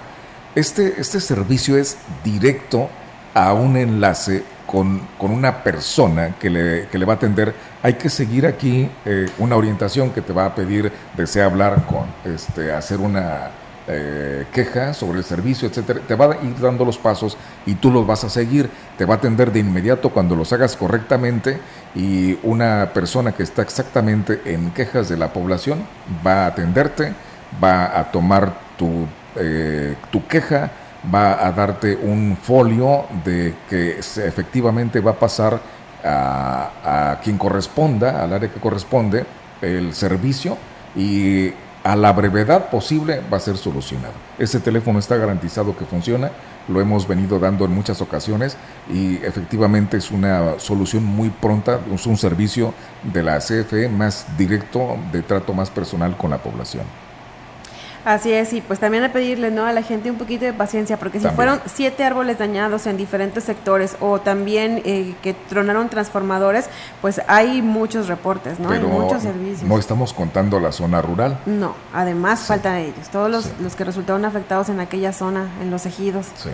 este, este servicio es directo a un enlace con, con una persona que le, que le, va a atender, hay que seguir aquí eh, una orientación que te va a pedir, desea hablar con, este, hacer una eh, queja sobre el servicio, etcétera. Te va a ir dando los pasos y tú los vas a seguir. Te va a atender de inmediato cuando los hagas correctamente y una persona que está exactamente en quejas de la población va a atenderte, va a tomar tu, eh, tu queja va a darte un folio de que efectivamente va a pasar a, quien corresponda, al área que corresponde, el servicio y a la brevedad posible va a ser solucionado. Ese teléfono está garantizado que funciona, lo hemos venido dando en muchas ocasiones y efectivamente es una solución muy pronta, es un servicio de la CFE más directo, de trato más personal con la población. Así es, y pues también a pedirle ¿no? a la gente un poquito de paciencia, porque si fueron siete árboles dañados en diferentes sectores o también eh, que tronaron transformadores, pues hay muchos reportes, ¿no? hay muchos servicios. No estamos contando la zona rural. No, además faltan ellos, todos los, los que resultaron afectados en aquella zona, en los ejidos. Sí.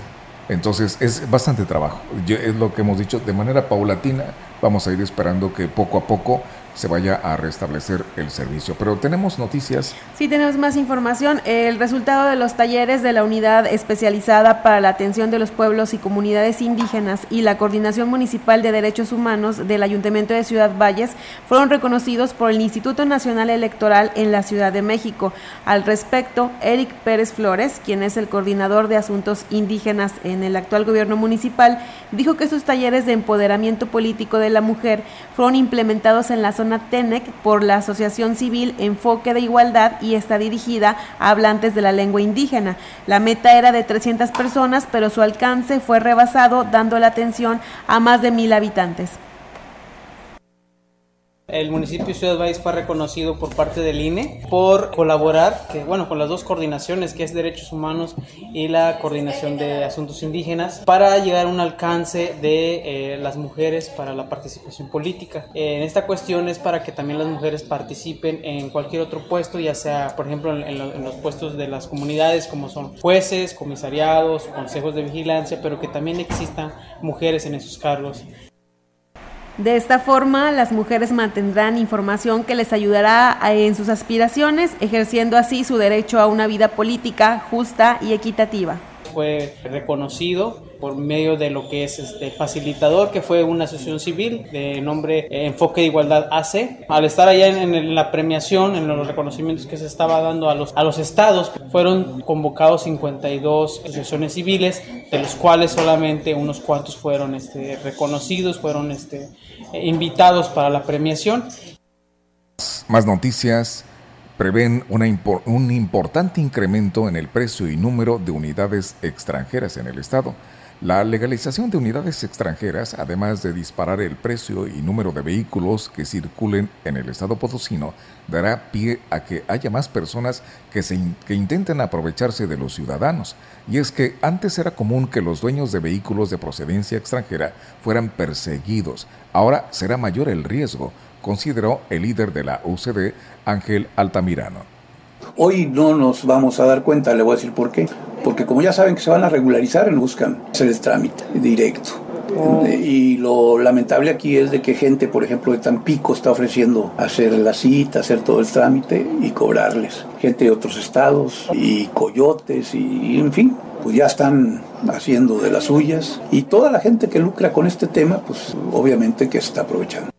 Entonces es bastante trabajo. es lo que hemos dicho, de manera paulatina vamos a ir esperando que poco a poco se vaya a restablecer el servicio. Pero tenemos noticias. Sí, tenemos más información. El resultado de los talleres de la Unidad Especializada para la Atención de los Pueblos y Comunidades Indígenas y la Coordinación Municipal de Derechos Humanos del Ayuntamiento de Ciudad Valles fueron reconocidos por el Instituto Nacional Electoral en la Ciudad de México. Al respecto, Eric Pérez Flores, quien es el coordinador de asuntos indígenas en el actual gobierno municipal, dijo que esos talleres de empoderamiento político de la mujer fueron implementados en la zona TENEC por la Asociación Civil Enfoque de Igualdad y está dirigida a hablantes de la lengua indígena. La meta era de 300 personas, pero su alcance fue rebasado dando la atención a más de mil habitantes. El municipio de Ciudad Valles fue reconocido por parte del INE por colaborar bueno, con las dos coordinaciones que es Derechos Humanos y la Coordinación de Asuntos Indígenas para llegar a un alcance de eh, las mujeres para la participación política. en esta cuestión es para que también las mujeres participen en cualquier otro puesto, ya sea, por ejemplo, en los puestos de las comunidades como son jueces, comisariados, consejos de vigilancia, pero que también existan mujeres en esos cargos. De esta forma, las mujeres mantendrán información que les ayudará en sus aspiraciones, ejerciendo así su derecho a una vida política justa y equitativa. Fue reconocido por medio de lo que es este facilitador, que fue una asociación civil de nombre eh, Enfoque de Igualdad AC. Al estar allá en, la premiación, en los reconocimientos que se estaba dando a los, a los estados, fueron convocados 52 asociaciones civiles, de los cuales solamente unos cuantos fueron este, reconocidos, fueron este, invitados para la premiación. Más noticias prevén una un importante incremento en el precio y número de unidades extranjeras en el Estado. La legalización de unidades extranjeras, además de disparar el precio y número de vehículos que circulen en el estado potosino, dará pie a que haya más personas que, se que intenten aprovecharse de los ciudadanos. Y es que antes era común que los dueños de vehículos de procedencia extranjera fueran perseguidos. Ahora será mayor el riesgo, consideró el líder de la UCD, Ángel Altamirano. Hoy no nos vamos a dar cuenta, le voy a decir por qué. Porque como ya saben que se van a regularizar, buscan hacer el trámite directo. Oh. Y lo lamentable aquí es de que gente, por ejemplo, de Tampico está ofreciendo hacer la cita, hacer todo el trámite y cobrarles. Gente de otros estados y coyotes y en fin, pues ya están haciendo de las suyas. Y toda la gente que lucra con este tema, pues obviamente que se está aprovechando.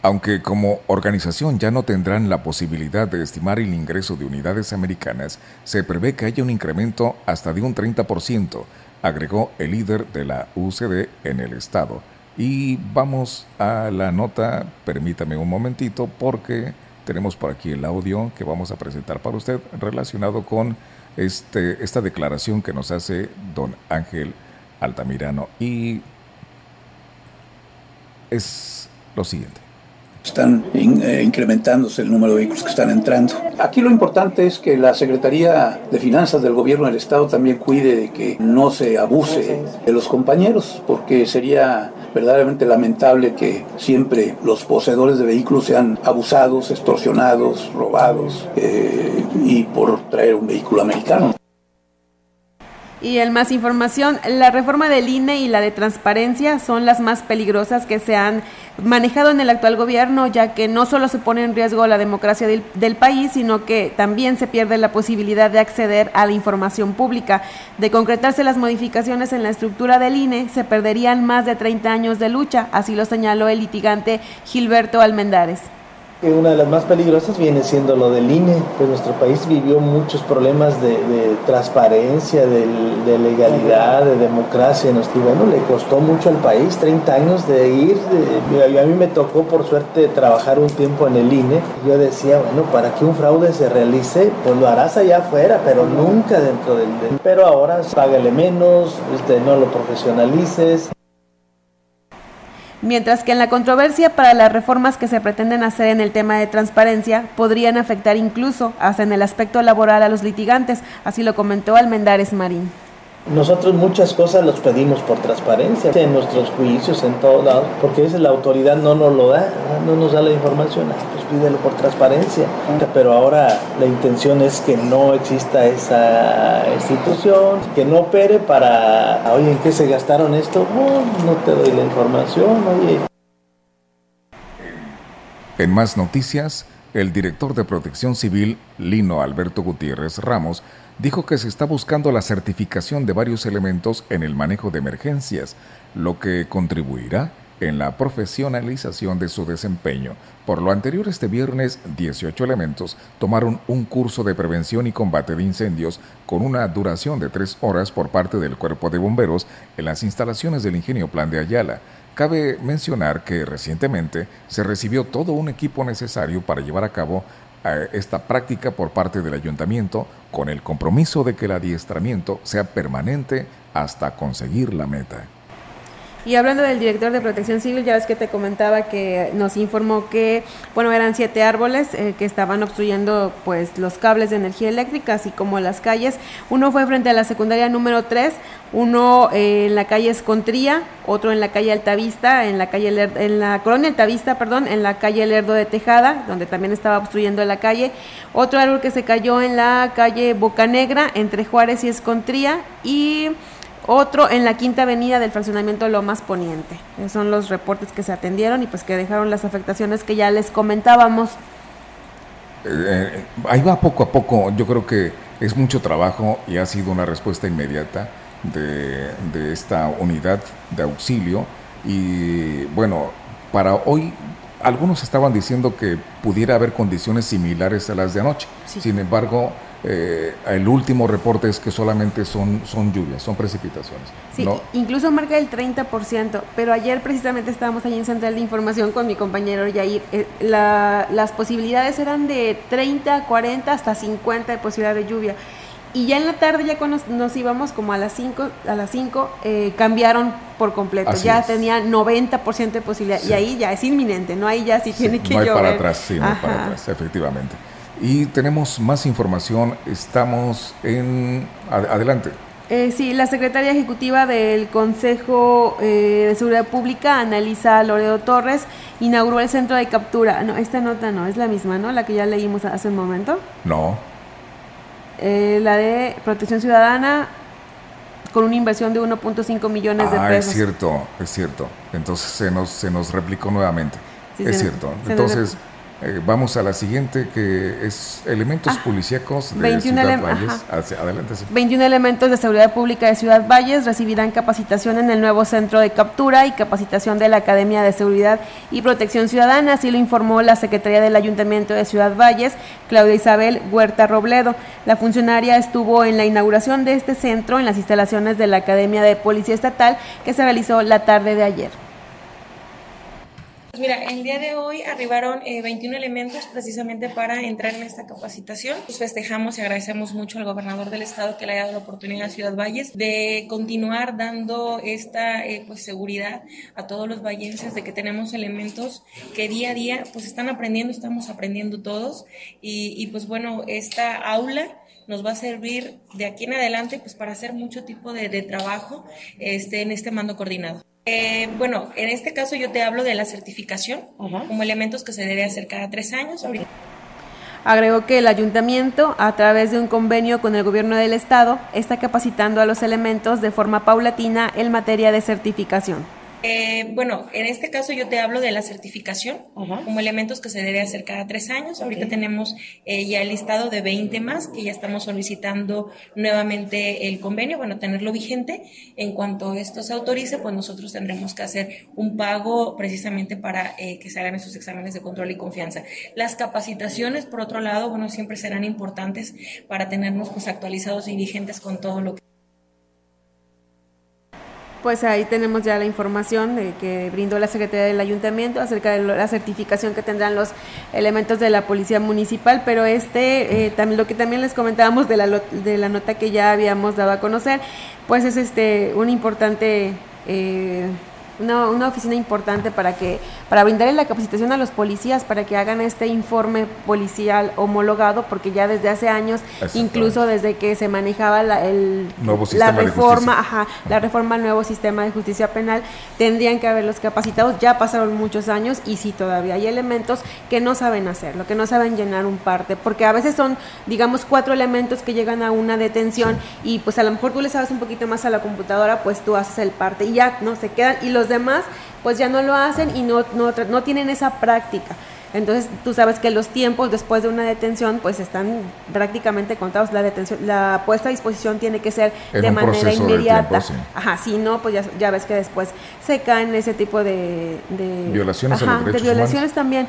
Aunque como organización ya no tendrán la posibilidad de estimar el ingreso de unidades americanas, se prevé que haya un incremento hasta de un 30%, agregó el líder de la UCD en el estado. Y vamos a la nota, permítame un momentito porque tenemos por aquí el audio que vamos a presentar para usted relacionado con este, esta declaración que nos hace don Ángel Altamirano. Y es lo siguiente están eh, incrementándose el número de vehículos que están entrando. Aquí lo importante es que la Secretaría de Finanzas del Gobierno del Estado también cuide de que no se abuse de los compañeros, porque sería verdaderamente lamentable que siempre los poseedores de vehículos sean abusados, extorsionados, robados eh, y por traer un vehículo americano. Y en más información, la reforma del INE y la de transparencia son las más peligrosas que se han manejado en el actual gobierno, ya que no solo se pone en riesgo la democracia del, del, país, sino que también se pierde la posibilidad de acceder a la información pública. De concretarse las modificaciones en la estructura del INE, se perderían más de 30 años de lucha, así lo señaló el litigante Gilberto Almendares una de las más peligrosas viene siendo lo del INE, pues nuestro país vivió muchos problemas de, transparencia, de, legalidad, de democracia, y bueno, le costó mucho al país 30 años de ir, a mí me tocó por suerte trabajar un tiempo en el INE, yo decía, bueno, para que un fraude se realice, pues lo harás allá afuera, pero nunca dentro del... Pero ahora págale menos, este, no lo profesionalices, mientras que en la controversia para las reformas que se pretenden hacer en el tema de transparencia podrían afectar incluso hasta en el aspecto laboral a los litigantes, así lo comentó Almendares Marín. Nosotros muchas cosas los pedimos por transparencia, en nuestros juicios, en todos lados, porque a la autoridad no nos lo da, no nos da la información, pues pídelo por transparencia. Pero ahora la intención es que no exista esa institución, que no opere para, oye, ¿en qué se gastaron esto? no te doy la información, oye. En más noticias, el director de Protección Civil, Lino Alberto Gutiérrez Ramos, dijo que se está buscando la certificación de varios elementos en el manejo de emergencias, lo que contribuirá en la profesionalización de su desempeño. Por lo anterior, este viernes, 18 elementos tomaron un curso de prevención y combate de incendios con una duración de tres horas por parte del Cuerpo de Bomberos en las instalaciones del Ingenio Plan de Ayala. Cabe mencionar que recientemente se recibió todo un equipo necesario para llevar a cabo esta práctica por parte del ayuntamiento con el compromiso de que el adiestramiento sea permanente hasta conseguir la meta. Y hablando del director de Protección Civil, ya ves que te comentaba que nos informó que, bueno, eran siete árboles eh, que estaban obstruyendo pues los cables de energía eléctrica, así como las calles. Uno fue frente a la secundaria número 3, uno eh, en la calle Escontría, otro en la calle Altavista, en la calle en la colonia Altavista, perdón, en la calle Lerdo de Tejada, donde también estaba obstruyendo la calle. Otro árbol que se cayó en la calle Bocanegra, entre Juárez y Escontría, y otro en la quinta avenida del fraccionamiento Lomas Poniente. Esos son los reportes que se atendieron y pues que dejaron las afectaciones que ya les comentábamos. Eh, ahí va poco a poco, yo creo que es mucho trabajo y ha sido una respuesta inmediata de, de esta unidad de auxilio y bueno, para hoy algunos estaban diciendo que pudiera haber condiciones similares a las de anoche. Sin embargo, eh, el último reporte es que solamente son, son lluvias, son precipitaciones. Sí, incluso marca el 30%, pero ayer precisamente estábamos allí en Central de Información con mi compañero Yair. Eh, las posibilidades eran de 30, 40, hasta 50 de posibilidad de lluvia. Y ya en la tarde, ya cuando nos, íbamos como a las 5, a las 5 eh, cambiaron por completo. ya tenía 90% de posibilidad. Y ahí ya es inminente, ¿no? Ahí ya sí, tiene que no hay para atrás, sí, no hay para atrás, efectivamente. Y tenemos más información, estamos en... Adelante. Eh, sí, la secretaria ejecutiva del Consejo eh, de Seguridad Pública, Analisa Loredo Torres, inauguró el centro de captura. No, esta nota no, es la misma, ¿no? La que ya leímos hace un momento. No. Eh, la de Protección Ciudadana, con una inversión de 1.5 millones de pesos. Ah, es cierto, es cierto. Entonces se nos, se nos replicó nuevamente. es cierto. Entonces eh, vamos a la siguiente, que es elementos ah, policíacos de 21 Ciudad Valles. adelante. 21 elementos de seguridad pública de Ciudad Valles recibirán capacitación en el nuevo centro de captura y capacitación de la Academia de Seguridad y Protección Ciudadana, así lo informó la Secretaría del Ayuntamiento de Ciudad Valles, Claudia Isabel Huerta Robledo. La funcionaria estuvo en la inauguración de este centro en las instalaciones de la Academia de Policía Estatal que se realizó la tarde de ayer. Pues mira, el día de hoy arribaron 21 eh, elementos precisamente para entrar en esta capacitación. Pues festejamos y agradecemos mucho al gobernador del estado que le haya dado la oportunidad a Ciudad Valles de continuar dando esta eh, pues seguridad a todos los vallenses de que tenemos elementos que día a día pues están aprendiendo, estamos aprendiendo todos y, pues bueno, esta aula nos va a servir de aquí en adelante pues para hacer mucho tipo de, de trabajo este, en este mando coordinado. Eh, bueno, en este caso yo te hablo de la certificación como elementos que se debe hacer cada tres años. Agregó que el ayuntamiento, a través de un convenio con el gobierno del estado, está capacitando a los elementos de forma paulatina en materia de certificación. Eh, bueno, en este caso yo te hablo de la certificación como elementos que se debe hacer cada tres años. Ahorita tenemos eh, ya el listado de 20 más que ya estamos solicitando nuevamente el convenio, bueno, tenerlo vigente. En cuanto esto se autorice, pues nosotros tendremos que hacer un pago precisamente para eh, que se hagan esos exámenes de control y confianza. Las capacitaciones, por otro lado, bueno, siempre serán importantes para tenernos pues actualizados y vigentes con todo lo que pues ahí tenemos ya la información de que brindó la Secretaría del Ayuntamiento acerca de la certificación que tendrán los elementos de la Policía Municipal, pero este, eh, también lo que también les comentábamos de la, de la nota que ya habíamos dado a conocer, pues es este un importante eh, una, una, oficina importante para que para brindarle la capacitación a los policías para que hagan este informe policial homologado porque ya desde hace años incluso desde que se manejaba la, el, la reforma ajá, la reforma al nuevo sistema de justicia penal tendrían que haberlos capacitados ya pasaron muchos años y sí todavía hay elementos que no saben hacerlo que no saben llenar un parte porque a veces son digamos cuatro elementos que llegan a una detención y pues a lo mejor tú le sabes un poquito más a la computadora pues tú haces el parte y ya no se quedan y los demás pues ya no lo hacen y no, no, no tienen esa práctica. Entonces tú sabes que los tiempos después de una detención pues están prácticamente contados. La detención, la puesta a disposición tiene que ser de manera inmediata. Ajá, si no, pues ya, ves que después se caen ese tipo de, violaciones a de violaciones también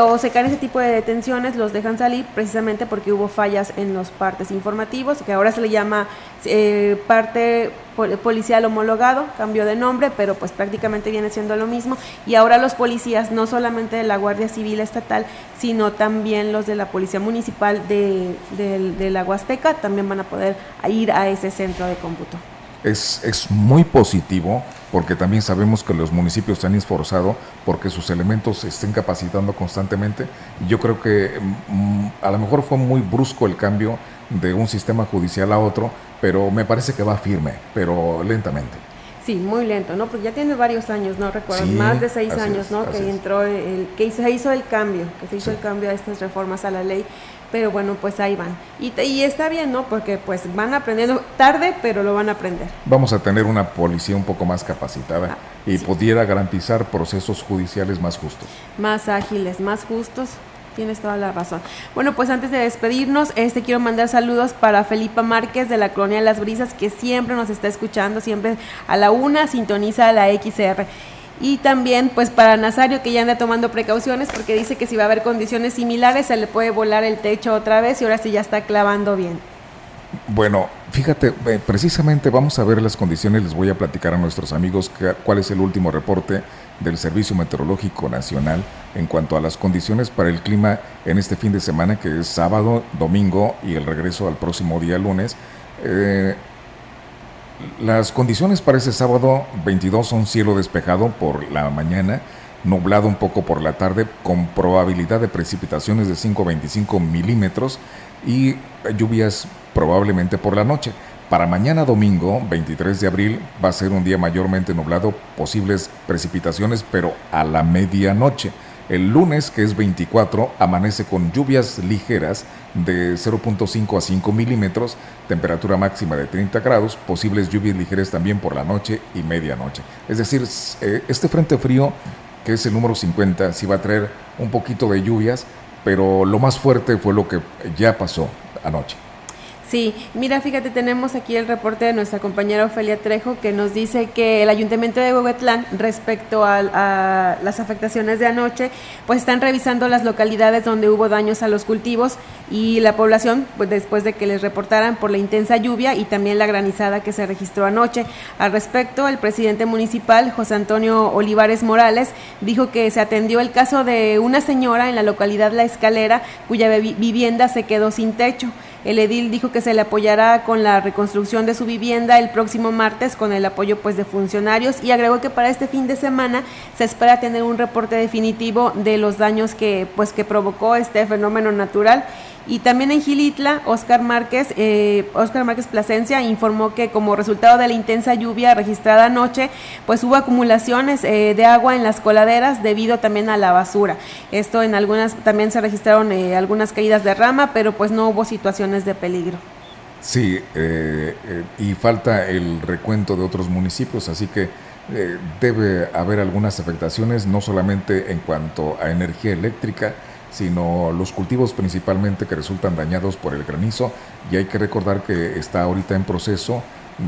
o se caen ese tipo de detenciones, los dejan salir precisamente porque hubo fallas en los partes informativos, que ahora se le llama eh, parte policial homologado, cambio de nombre, pero pues prácticamente viene siendo lo mismo. Y ahora los policías, no solamente de la Guardia Civil Estatal, sino también los de la Policía Municipal de, de la Huasteca, también van a poder ir a ese centro de cómputo. es, es muy positivo porque también sabemos que los municipios se han esforzado porque sus elementos se estén capacitando constantemente. Yo creo que mm, a lo mejor fue muy brusco el cambio de un sistema judicial a otro, pero me parece que va firme, pero lentamente. Sí, muy lento, ¿no? Porque ya tiene varios años, ¿no? Recuerdo, más de seis años, ¿no? Que entró, el, que se hizo el cambio, que se hizo el cambio a estas reformas a la ley pero bueno, pues ahí van. Y, y, está bien, ¿no? Porque pues van aprendiendo tarde, pero lo van a aprender. Vamos a tener una policía un poco más capacitada ah, y pudiera garantizar procesos judiciales más justos. Más ágiles, más justos. Tienes toda la razón. Bueno, pues antes de despedirnos, este quiero mandar saludos para Felipa Márquez de la Colonia de las Brisas, que siempre nos está escuchando, siempre a la una sintoniza la XR. Y también pues para Nazario que ya anda tomando precauciones porque dice que si va a haber condiciones similares se le puede volar el techo otra vez y ahora sí ya está clavando bien. Bueno, fíjate, eh, precisamente vamos a ver las condiciones, les voy a platicar a nuestros amigos cuál es el último reporte del Servicio Meteorológico Nacional en cuanto a las condiciones para el clima en este fin de semana que es sábado, domingo y el regreso al próximo día lunes. Eh, las condiciones para ese sábado 22 son cielo despejado por la mañana, nublado un poco por la tarde, con probabilidad de precipitaciones de 5 a 25 milímetros y lluvias probablemente por la noche. Para mañana domingo, 23 de abril, va a ser un día mayormente nublado, posibles precipitaciones, pero a la medianoche. El lunes, que es 24, amanece con lluvias ligeras de 0.5 a 5 milímetros, temperatura máxima de 30 grados, posibles lluvias ligeras también por la noche y medianoche. Es decir, eh, este frente frío, que es el número 50, sí va a traer un poquito de lluvias, pero lo más fuerte fue lo que ya pasó anoche. Sí, mira, fíjate, tenemos aquí el reporte de nuestra compañera Ofelia Trejo que nos dice que el ayuntamiento de Huehuetlán, respecto a, las afectaciones de anoche, pues están revisando las localidades donde hubo daños a los cultivos y la población, pues después de que les reportaran por la intensa lluvia y también la granizada que se registró anoche. Al respecto, el presidente municipal, José Antonio Olivares Morales, dijo que se atendió el caso de una señora en la localidad La Escalera cuya vivienda se quedó sin techo. El edil dijo que se le apoyará con la reconstrucción de su vivienda el próximo martes con el apoyo pues de funcionarios y agregó que para este fin de semana se espera tener un reporte definitivo de los daños que pues que provocó este fenómeno natural y también en Gilitla, Oscar Márquez, eh, Oscar Márquez Plasencia informó que como resultado de la intensa lluvia registrada anoche, pues hubo acumulaciones eh, de agua en las coladeras debido también a la basura. Esto en algunas, también se registraron eh, algunas caídas de rama, pero pues no hubo situaciones de peligro. Sí, y falta el recuento de otros municipios, así que debe haber algunas afectaciones, no solamente en cuanto a energía eléctrica, sino los cultivos principalmente que resultan dañados por el granizo y hay que recordar que está ahorita en proceso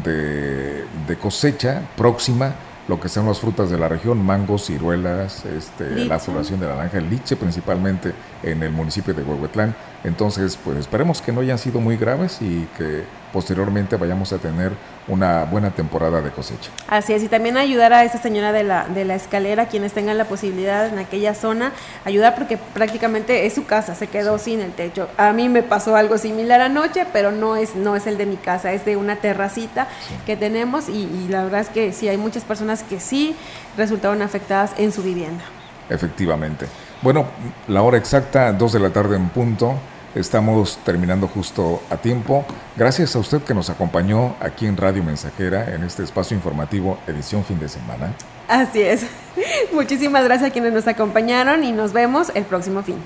de, de cosecha próxima lo que son las frutas de la región, mangos, ciruelas, este, la floración de naranja, el liche principalmente en el municipio de Huehuetlán. Entonces, pues esperemos que no hayan sido muy graves y que posteriormente vayamos a tener una buena temporada de cosecha. Así es, y también ayudar a esa señora de la, de la escalera, quienes tengan la posibilidad en aquella zona, ayudar porque prácticamente es su casa, se quedó sin el techo. A mí me pasó algo similar anoche, pero no es, no es el de mi casa, es de una terracita que tenemos y, y la verdad es que sí, hay muchas personas que sí resultaron afectadas en su vivienda. Efectivamente. Bueno, la hora exacta, dos de la tarde en punto. Estamos terminando justo a tiempo. Gracias a usted que nos acompañó aquí en Radio Mensajera en este espacio informativo edición fin de semana. Así es. Muchísimas gracias a quienes nos acompañaron y nos vemos el próximo fin.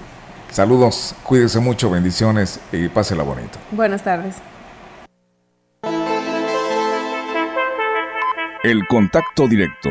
Saludos, cuídese mucho, bendiciones y pásela bonito. Buenas tardes. El contacto directo